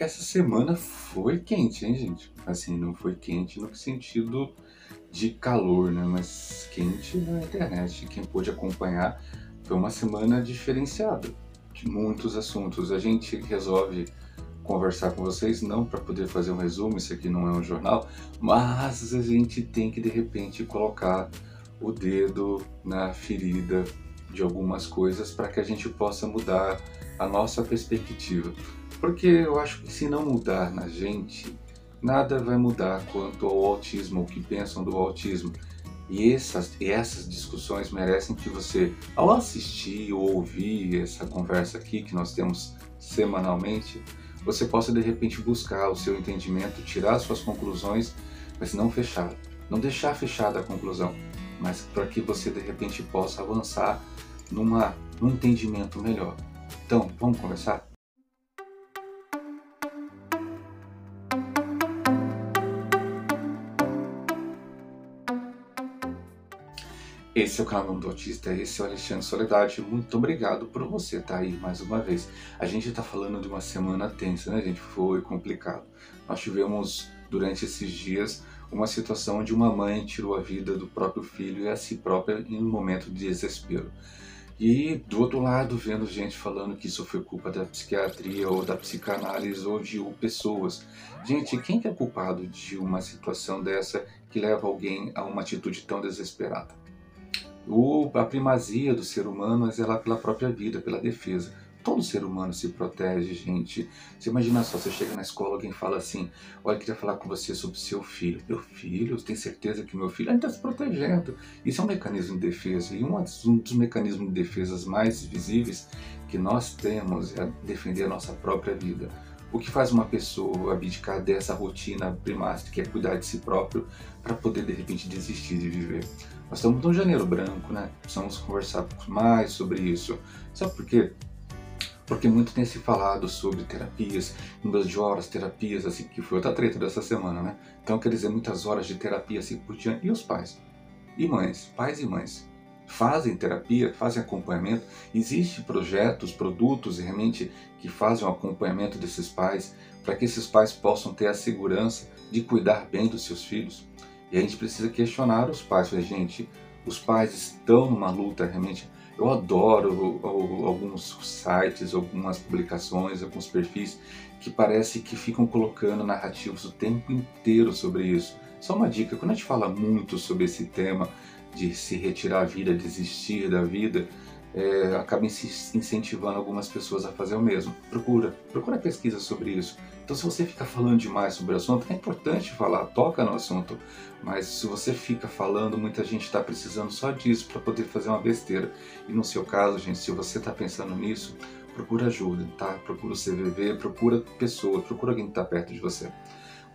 essa semana foi quente, hein, gente? Assim, não foi quente no sentido de calor, né? Mas quente na internet. Quem pôde acompanhar foi uma semana diferenciada de muitos assuntos. A gente resolve conversar com vocês, não para poder fazer um resumo, isso aqui não é um jornal, mas a gente tem que de repente colocar o dedo na ferida de algumas coisas para que a gente possa mudar a nossa perspectiva. Porque eu acho que se não mudar na gente, nada vai mudar quanto ao autismo, o que pensam do autismo. E essas, e essas discussões merecem que você, ao assistir ou ouvir essa conversa aqui que nós temos semanalmente, você possa de repente buscar o seu entendimento, tirar suas conclusões, mas não fechar, não deixar fechada a conclusão, mas para que você de repente possa avançar numa, num entendimento melhor. Então, vamos conversar? Esse é o canal do Autista, esse é o Alexandre Soledade. Muito obrigado por você estar aí mais uma vez. A gente está falando de uma semana tensa, né, gente? Foi complicado. Nós tivemos durante esses dias uma situação onde uma mãe tirou a vida do próprio filho e a si própria em um momento de desespero. E do outro lado, vendo gente falando que isso foi culpa da psiquiatria ou da psicanálise ou de pessoas. Gente, quem que é culpado de uma situação dessa que leva alguém a uma atitude tão desesperada? A primazia do ser humano é zelar pela própria vida, pela defesa. Todo ser humano se protege, gente. Você imagina só, você chega na escola, alguém fala assim: Olha, queria falar com você sobre seu filho. Meu filho? Você tem certeza que meu filho ainda está se protegendo? Isso é um mecanismo de defesa. E um dos, mecanismos de defesa mais visíveis que nós temos é defender a nossa própria vida. O que faz uma pessoa abdicar dessa rotina primária, que é cuidar de si próprio, para poder de repente desistir de viver? Nós estamos no janeiro branco, né? Precisamos conversar mais sobre isso. Sabe por quê? Porque muito tem se falado sobre terapias, números de horas, terapias, assim, que foi outra treta dessa semana, né? Então, quer dizer, muitas horas de terapia, assim por diante. E os pais? E mães? Pais e mães? fazem terapia, fazem acompanhamento. Existem projetos, produtos realmente que fazem o acompanhamento desses pais para que esses pais possam ter a segurança de cuidar bem dos seus filhos. E a gente precisa questionar os pais. Gente, os pais estão numa luta realmente. Eu adoro alguns sites, algumas publicações, alguns perfis que parece que ficam colocando narrativos o tempo inteiro sobre isso. Só uma dica, quando a gente fala muito sobre esse tema, de se retirar a vida, desistir da vida, é, acaba incentivando algumas pessoas a fazer o mesmo. Procura, procura pesquisa sobre isso. Então, se você fica falando demais sobre o assunto, é importante falar, toca no assunto, mas se você fica falando, muita gente está precisando só disso para poder fazer uma besteira. E no seu caso, gente, se você está pensando nisso, procura ajuda, tá? Procura o CVV, procura pessoa, procura alguém que está perto de você.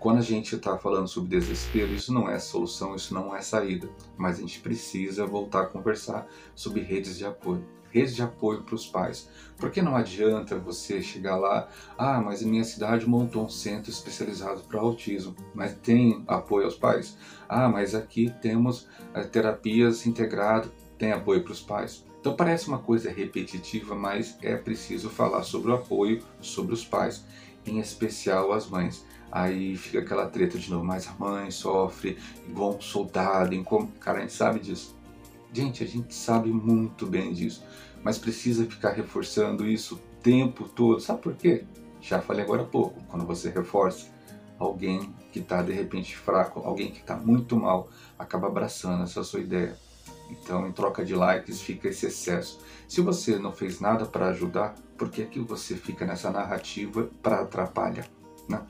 Quando a gente está falando sobre desespero, isso não é solução, isso não é saída, mas a gente precisa voltar a conversar sobre redes de apoio. Redes de apoio para os pais. Porque não adianta você chegar lá, ah, mas em minha cidade montou um centro especializado para autismo, mas tem apoio aos pais? Ah, mas aqui temos é, terapias integradas, tem apoio para os pais. Então parece uma coisa repetitiva, mas é preciso falar sobre o apoio sobre os pais, em especial as mães. Aí fica aquela treta de novo, mas a mãe sofre igual um soldado, como... cara, a gente sabe disso. Gente, a gente sabe muito bem disso, mas precisa ficar reforçando isso o tempo todo. Sabe por quê? Já falei agora há pouco, quando você reforça, alguém que está de repente fraco, alguém que está muito mal, acaba abraçando essa sua ideia. Então, em troca de likes, fica esse excesso. Se você não fez nada para ajudar, por que, que você fica nessa narrativa para atrapalhar? Né?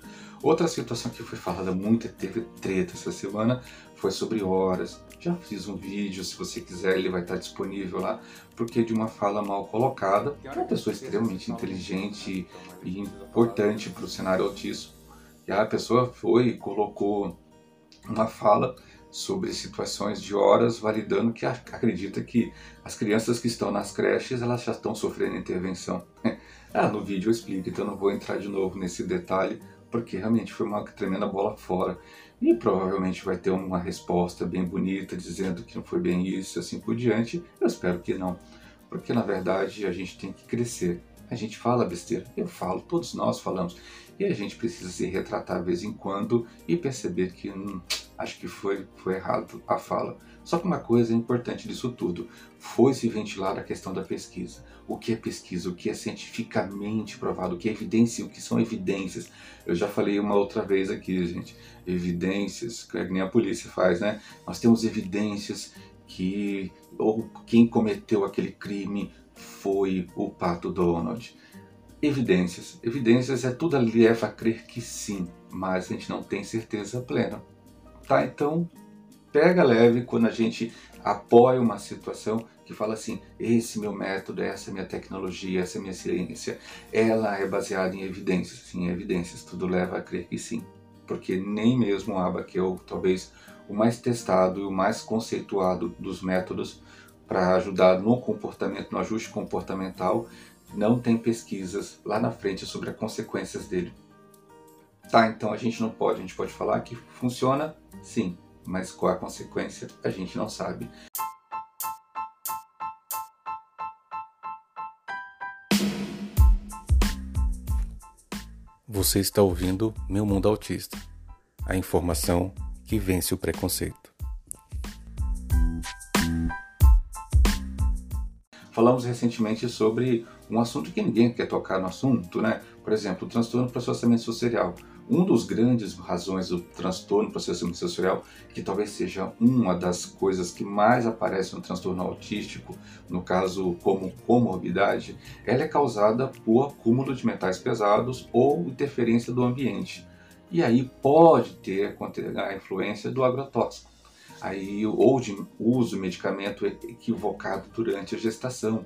Outra situação que foi falada muito, teve treta essa semana, foi sobre horas. Já fiz um vídeo, se você quiser, ele vai estar disponível lá, porque de uma fala mal colocada, é uma pessoa extremamente inteligente e importante para o cenário autista. E a pessoa foi e colocou uma fala sobre situações de horas, validando que acredita que as crianças que estão nas creches elas já estão sofrendo intervenção. ah, no vídeo eu explico, então não vou entrar de novo nesse detalhe, porque realmente foi uma tremenda bola fora. E provavelmente vai ter uma resposta bem bonita dizendo que não foi bem isso, assim por diante. Eu espero que não, porque na verdade a gente tem que crescer. A gente fala besteira. Eu falo, todos nós falamos. E a gente precisa se retratar de vez em quando e perceber que hum, acho que foi, foi errado a fala. Só que uma coisa importante disso tudo foi se ventilar a questão da pesquisa. O que é pesquisa? O que é cientificamente provado? O que é evidência? O que são evidências? Eu já falei uma outra vez aqui, gente. Evidências, que nem a polícia faz, né? Nós temos evidências que ou quem cometeu aquele crime foi o Pato Donald. Evidências. Evidências é tudo leva a crer que sim, mas a gente não tem certeza plena. Tá? Então, pega leve quando a gente apoia uma situação que fala assim: esse meu método, essa minha tecnologia, essa minha ciência, ela é baseada em evidências. Sim, evidências. Tudo leva a crer que sim. Porque nem mesmo o ABA, que é o, talvez o mais testado e o mais conceituado dos métodos para ajudar no comportamento, no ajuste comportamental, não tem pesquisas lá na frente sobre as consequências dele. Tá, então a gente não pode, a gente pode falar que funciona, sim, mas qual a consequência a gente não sabe. Você está ouvindo Meu Mundo Autista a informação que vence o preconceito. Falamos recentemente sobre um assunto que ninguém quer tocar no assunto, né? Por exemplo, o transtorno processamento sensorial. Um dos grandes razões do transtorno processamento sensorial, que talvez seja uma das coisas que mais aparece no transtorno autístico, no caso como comorbidade, ela é causada por acúmulo de metais pesados ou interferência do ambiente. E aí pode ter a influência do agrotóxico aí, ou de uso de medicamento equivocado durante a gestação.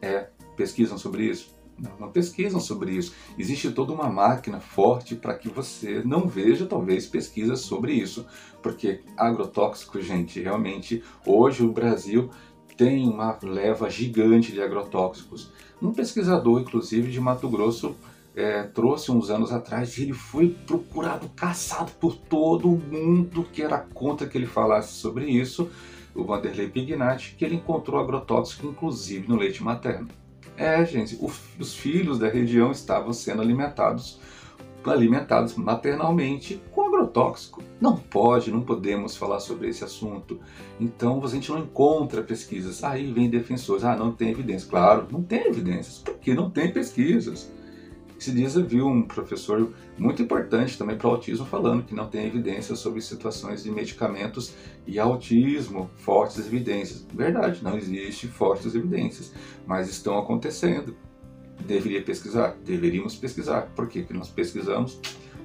É, pesquisam sobre isso? Não, pesquisam sobre isso. Existe toda uma máquina forte para que você não veja, talvez, pesquisas sobre isso. Porque agrotóxico, gente, realmente, hoje o Brasil tem uma leva gigante de agrotóxicos. Um pesquisador, inclusive, de Mato Grosso, é, trouxe uns anos atrás, ele foi procurado, caçado por todo mundo que era contra que ele falasse sobre isso, o Vanderlei Pignatti, que ele encontrou agrotóxico inclusive no leite materno. É, gente, o, os filhos da região estavam sendo alimentados alimentados maternalmente com agrotóxico. Não pode, não podemos falar sobre esse assunto. Então a gente não encontra pesquisas. Aí vem defensores, ah, não tem evidência. Claro, não tem evidências, porque não tem pesquisas. Esses dias eu vi um professor muito importante também para o autismo falando que não tem evidências sobre situações de medicamentos e autismo, fortes evidências. Verdade, não existe fortes evidências, mas estão acontecendo. Deveria pesquisar? Deveríamos pesquisar. Por que, que nós pesquisamos?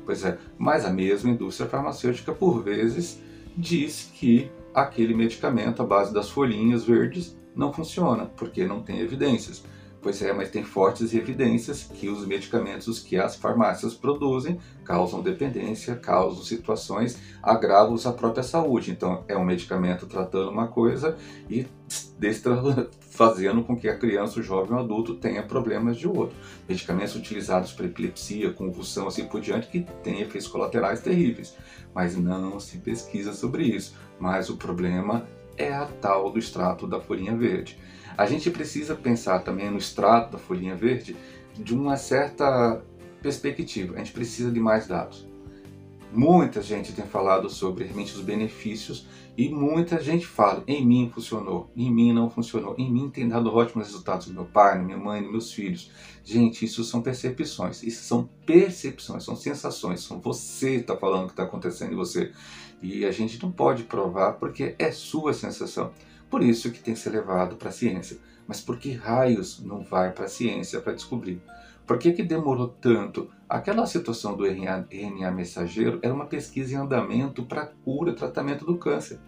Pois é, mas a mesma indústria farmacêutica, por vezes, diz que aquele medicamento à base das folhinhas verdes não funciona, porque não tem evidências. Pois é, mas tem fortes evidências que os medicamentos que as farmácias produzem causam dependência, causam situações agravos à própria saúde. Então, é um medicamento tratando uma coisa e fazendo com que a criança, o jovem ou o adulto tenha problemas de outro. Medicamentos utilizados para epilepsia, convulsão, assim por diante, que têm efeitos colaterais terríveis. Mas não se pesquisa sobre isso. Mas o problema é a tal do extrato da folhinha verde. A gente precisa pensar também no extrato da folhinha verde de uma certa perspectiva. A gente precisa de mais dados. Muita gente tem falado sobre realmente os benefícios e muita gente fala: em mim funcionou, em mim não funcionou, em mim tem dado ótimos resultados no meu pai, na minha mãe, nos meus filhos. Gente, isso são percepções, isso são percepções, são sensações, são você está falando o que está acontecendo em você. E a gente não pode provar porque é sua sensação. Por isso que tem que ser levado para a ciência. Mas por que raios não vai para a ciência para descobrir? Por que, que demorou tanto? Aquela situação do RNA, RNA mensageiro era uma pesquisa em andamento para cura, tratamento do câncer.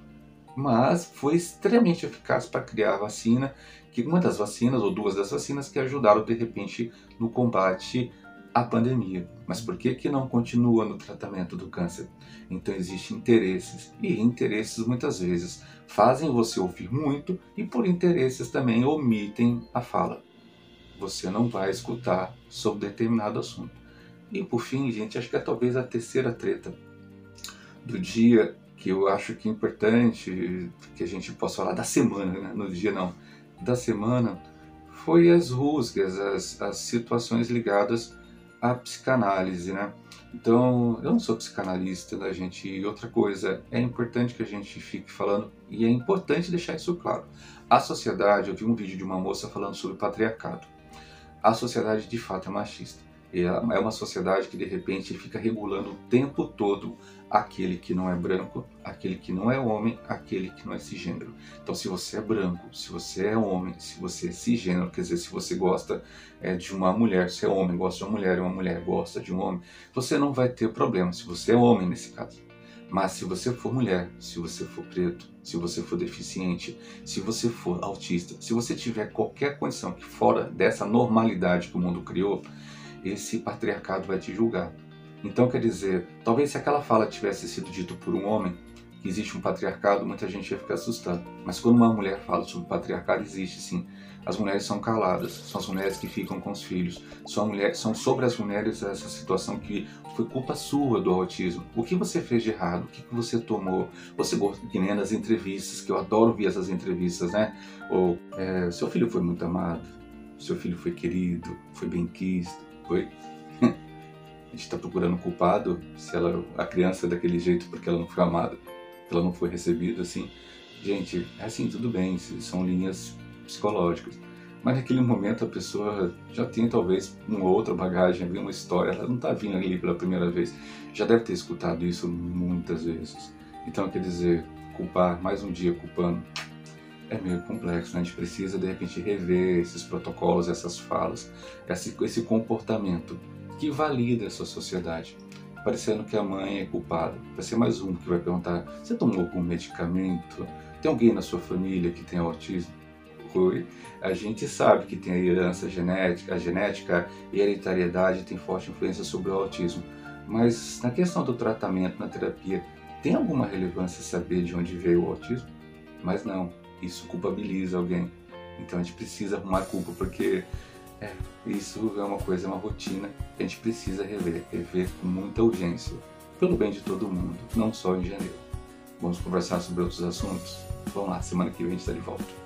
Mas foi extremamente eficaz para criar a vacina, que uma das vacinas, ou duas das vacinas, que ajudaram de repente no combate à pandemia. Mas por que, que não continua no tratamento do câncer? Então existem interesses, e interesses muitas vezes fazem você ouvir muito e por interesses também omitem a fala. Você não vai escutar sobre determinado assunto. E por fim, gente, acho que é talvez a terceira treta do dia que eu acho que é importante que a gente possa falar da semana, né? no dia não, da semana foi as rusgas, as, as situações ligadas à psicanálise, né? Então, eu não sou psicanalista, né, gente? E outra coisa, é importante que a gente fique falando, e é importante deixar isso claro. A sociedade, eu vi um vídeo de uma moça falando sobre patriarcado. A sociedade de fato é machista. É uma sociedade que de repente fica regulando o tempo todo aquele que não é branco, aquele que não é homem, aquele que não é cisgênero. Então, se você é branco, se você é homem, se você é cisgênero, quer dizer, se você gosta é, de uma mulher, se é homem, gosta de uma mulher, e uma mulher gosta de um homem, você não vai ter problema se você é homem nesse caso. Mas se você for mulher, se você for preto, se você for deficiente, se você for autista, se você tiver qualquer condição que fora dessa normalidade que o mundo criou, esse patriarcado vai te julgar. Então, quer dizer, talvez se aquela fala tivesse sido dita por um homem, que existe um patriarcado, muita gente ia ficar assustada. Mas quando uma mulher fala sobre patriarcado, existe sim. As mulheres são caladas, são as mulheres que ficam com os filhos. São, mulheres, são sobre as mulheres essa situação que foi culpa sua do autismo. O que você fez de errado? O que você tomou? Você gosta que nem nas entrevistas, que eu adoro ver essas entrevistas, né? Ou é, seu filho foi muito amado, seu filho foi querido, foi bem quisto, foi a gente está procurando culpado se ela, a criança é daquele jeito porque ela não foi amada, ela não foi recebida, assim. Gente, é assim, tudo bem, são linhas psicológicas. Mas naquele momento a pessoa já tem talvez uma outra bagagem, uma história, ela não está vindo ali pela primeira vez. Já deve ter escutado isso muitas vezes. Então, quer dizer, culpar, mais um dia culpando, é meio complexo. Né? A gente precisa, de repente, rever esses protocolos, essas falas, esse, esse comportamento que valida essa sociedade. Parecendo que a mãe é culpada. Vai ser mais um que vai perguntar: você tomou algum medicamento? Tem alguém na sua família que tem autismo? Oi. A gente sabe que tem a herança genética, a genética e a hereditariedade tem forte influência sobre o autismo. Mas na questão do tratamento, na terapia, tem alguma relevância saber de onde veio o autismo? Mas não, isso culpabiliza alguém. Então a gente precisa arrumar culpa, porque é, isso é uma coisa, é uma rotina que a gente precisa rever, rever com muita urgência, pelo bem de todo mundo, não só em janeiro. Vamos conversar sobre outros assuntos? Vamos lá, semana que vem a gente está de volta.